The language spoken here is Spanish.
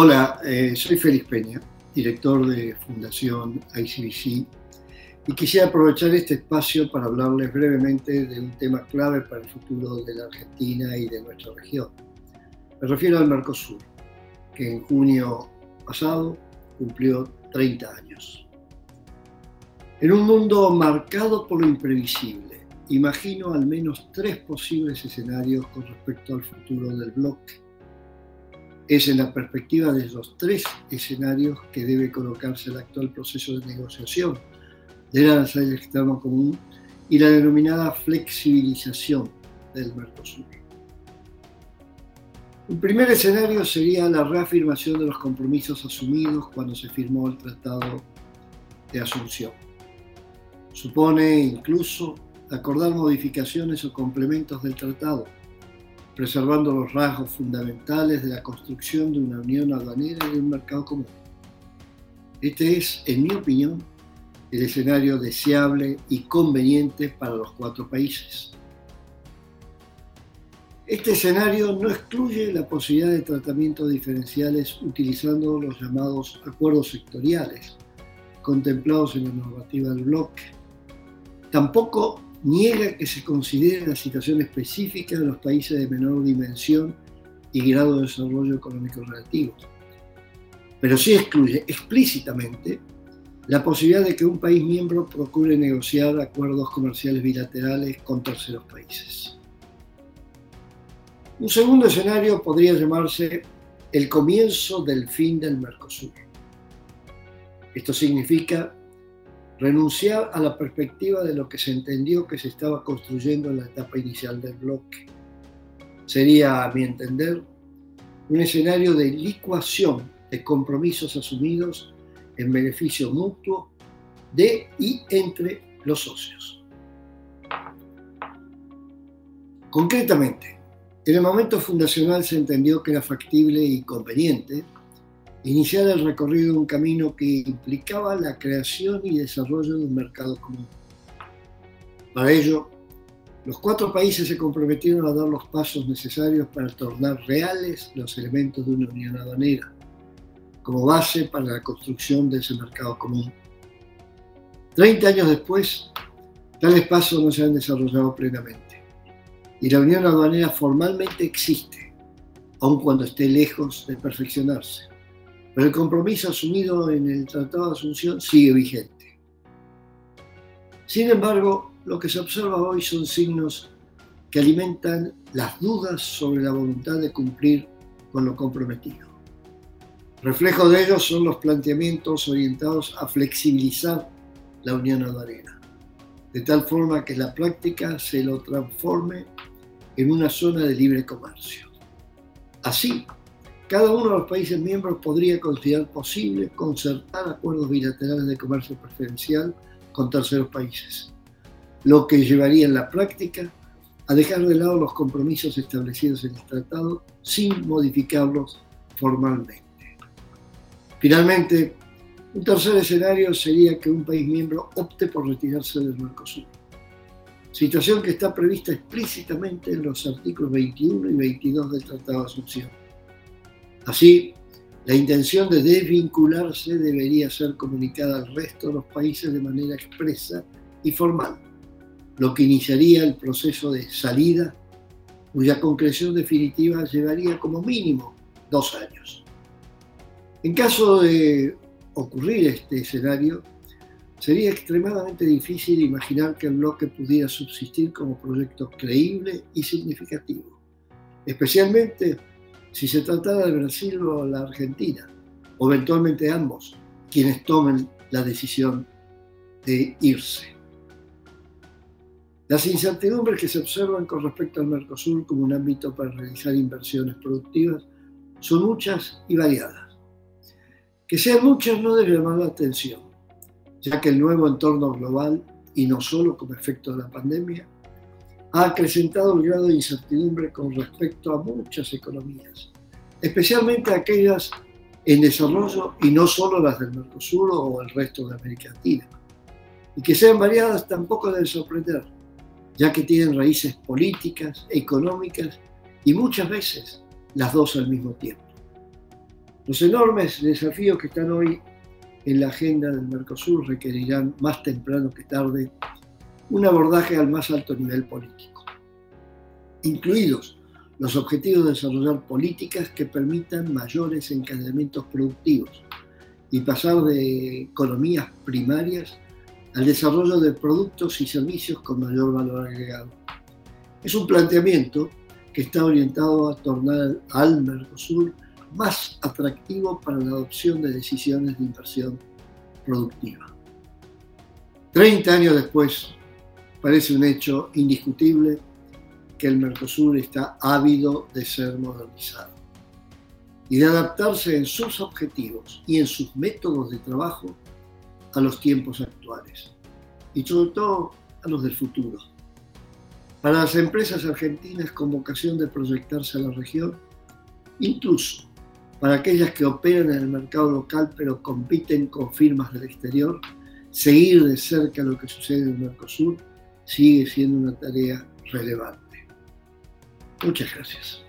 Hola, eh, soy Félix Peña, director de Fundación ICBC, y quisiera aprovechar este espacio para hablarles brevemente de un tema clave para el futuro de la Argentina y de nuestra región. Me refiero al Mercosur, que en junio pasado cumplió 30 años. En un mundo marcado por lo imprevisible, imagino al menos tres posibles escenarios con respecto al futuro del bloque es en la perspectiva de los tres escenarios que debe colocarse el actual proceso de negociación de la arancel externo común y la denominada flexibilización del Mercosur. Un primer escenario sería la reafirmación de los compromisos asumidos cuando se firmó el Tratado de Asunción. Supone incluso acordar modificaciones o complementos del tratado preservando los rasgos fundamentales de la construcción de una unión aduanera y de un mercado común. Este es, en mi opinión, el escenario deseable y conveniente para los cuatro países. Este escenario no excluye la posibilidad de tratamientos diferenciales utilizando los llamados acuerdos sectoriales contemplados en la normativa del bloque. Tampoco niega que se considere la situación específica de los países de menor dimensión y grado de desarrollo económico relativo. Pero sí excluye explícitamente la posibilidad de que un país miembro procure negociar acuerdos comerciales bilaterales con terceros países. Un segundo escenario podría llamarse el comienzo del fin del Mercosur. Esto significa renunciar a la perspectiva de lo que se entendió que se estaba construyendo en la etapa inicial del bloque. Sería, a mi entender, un escenario de licuación de compromisos asumidos en beneficio mutuo de y entre los socios. Concretamente, en el momento fundacional se entendió que era factible y conveniente iniciar el recorrido de un camino que implicaba la creación y desarrollo de un mercado común. Para ello, los cuatro países se comprometieron a dar los pasos necesarios para tornar reales los elementos de una unión aduanera, como base para la construcción de ese mercado común. Treinta años después, tales pasos no se han desarrollado plenamente, y la unión aduanera formalmente existe, aun cuando esté lejos de perfeccionarse pero el compromiso asumido en el Tratado de Asunción sigue vigente. Sin embargo, lo que se observa hoy son signos que alimentan las dudas sobre la voluntad de cumplir con lo comprometido. Reflejo de ello son los planteamientos orientados a flexibilizar la unión aduanera, de tal forma que la práctica se lo transforme en una zona de libre comercio. Así, cada uno de los países miembros podría considerar posible concertar acuerdos bilaterales de comercio preferencial con terceros países, lo que llevaría en la práctica a dejar de lado los compromisos establecidos en el tratado sin modificarlos formalmente. Finalmente, un tercer escenario sería que un país miembro opte por retirarse del Mercosur, situación que está prevista explícitamente en los artículos 21 y 22 del Tratado de Asunción Así, la intención de desvincularse debería ser comunicada al resto de los países de manera expresa y formal, lo que iniciaría el proceso de salida, cuya concreción definitiva llevaría como mínimo dos años. En caso de ocurrir este escenario, sería extremadamente difícil imaginar que el bloque pudiera subsistir como proyecto creíble y significativo, especialmente si se tratara de Brasil o la Argentina, o eventualmente ambos, quienes tomen la decisión de irse. Las incertidumbres que se observan con respecto al Mercosur como un ámbito para realizar inversiones productivas son muchas y variadas. Que sean muchas no debe llamar la atención, ya que el nuevo entorno global, y no solo como efecto de la pandemia, ha acrecentado el grado de incertidumbre con respecto a muchas economías, especialmente aquellas en desarrollo y no solo las del Mercosur o el resto de América Latina. Y que sean variadas tampoco debe sorprender, ya que tienen raíces políticas, económicas y muchas veces las dos al mismo tiempo. Los enormes desafíos que están hoy en la agenda del Mercosur requerirán más temprano que tarde un abordaje al más alto nivel político, incluidos los objetivos de desarrollar políticas que permitan mayores encadenamientos productivos y pasar de economías primarias al desarrollo de productos y servicios con mayor valor agregado. Es un planteamiento que está orientado a tornar al Mercosur más atractivo para la adopción de decisiones de inversión productiva. Treinta años después, parece un hecho indiscutible que el Mercosur está ávido de ser modernizado y de adaptarse en sus objetivos y en sus métodos de trabajo a los tiempos actuales y sobre todo a los del futuro. Para las empresas argentinas con vocación de proyectarse a la región, incluso para aquellas que operan en el mercado local pero compiten con firmas del exterior, seguir de cerca lo que sucede en Mercosur sigue siendo una tarea relevante. Muchas gracias.